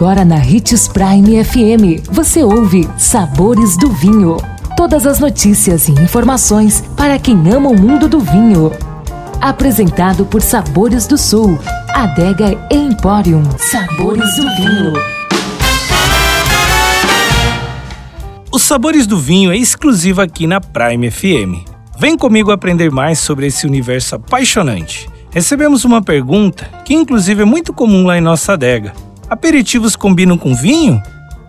Agora na Ritz Prime FM, você ouve Sabores do Vinho. Todas as notícias e informações para quem ama o mundo do vinho. Apresentado por Sabores do Sul, Adega Emporium. Sabores do Vinho. Os Sabores do Vinho é exclusivo aqui na Prime FM. Vem comigo aprender mais sobre esse universo apaixonante. Recebemos uma pergunta que, inclusive, é muito comum lá em nossa adega. Aperitivos combinam com vinho?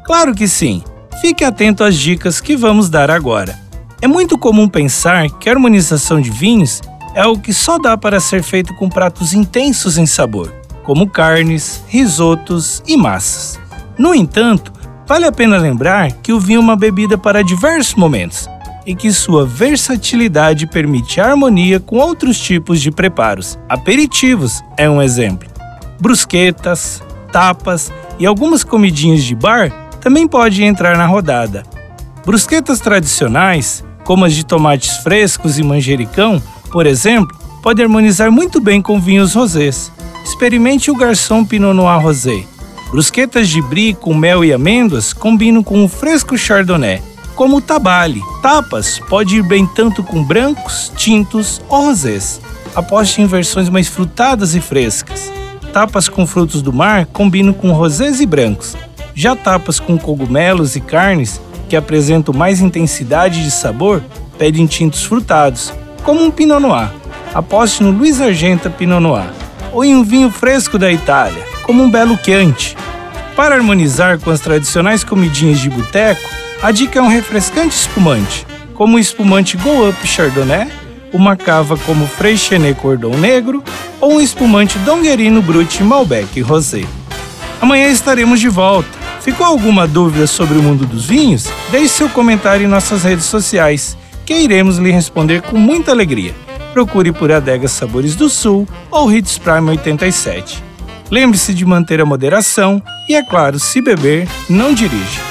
Claro que sim. Fique atento às dicas que vamos dar agora. É muito comum pensar que a harmonização de vinhos é algo que só dá para ser feito com pratos intensos em sabor, como carnes, risotos e massas. No entanto, vale a pena lembrar que o vinho é uma bebida para diversos momentos e que sua versatilidade permite harmonia com outros tipos de preparos. Aperitivos é um exemplo. Brusquetas, tapas e algumas comidinhas de bar também podem entrar na rodada. Brusquetas tradicionais, como as de tomates frescos e manjericão, por exemplo, podem harmonizar muito bem com vinhos rosés. Experimente o garçom Pinot Noir Rosé. Brusquetas de brie com mel e amêndoas combinam com o fresco chardonnay, como o tabale. Tapas pode ir bem tanto com brancos, tintos ou rosés. Aposte em versões mais frutadas e frescas. Tapas com frutos do mar combinam com rosés e brancos. Já tapas com cogumelos e carnes, que apresentam mais intensidade de sabor, pedem tintos frutados, como um Pinot Noir. Aposte no Luiz Argenta Pinot Noir. Ou em um vinho fresco da Itália, como um Belo Chianti. Para harmonizar com as tradicionais comidinhas de boteco, a dica é um refrescante espumante, como o espumante Go Up Chardonnay uma cava como Freixenet Cordon Negro ou um espumante Donguerino Brut Malbec Rosé. Amanhã estaremos de volta. Ficou alguma dúvida sobre o mundo dos vinhos? Deixe seu comentário em nossas redes sociais, que iremos lhe responder com muita alegria. Procure por Adega Sabores do Sul ou Hits Prime 87. Lembre-se de manter a moderação e, é claro, se beber, não dirija.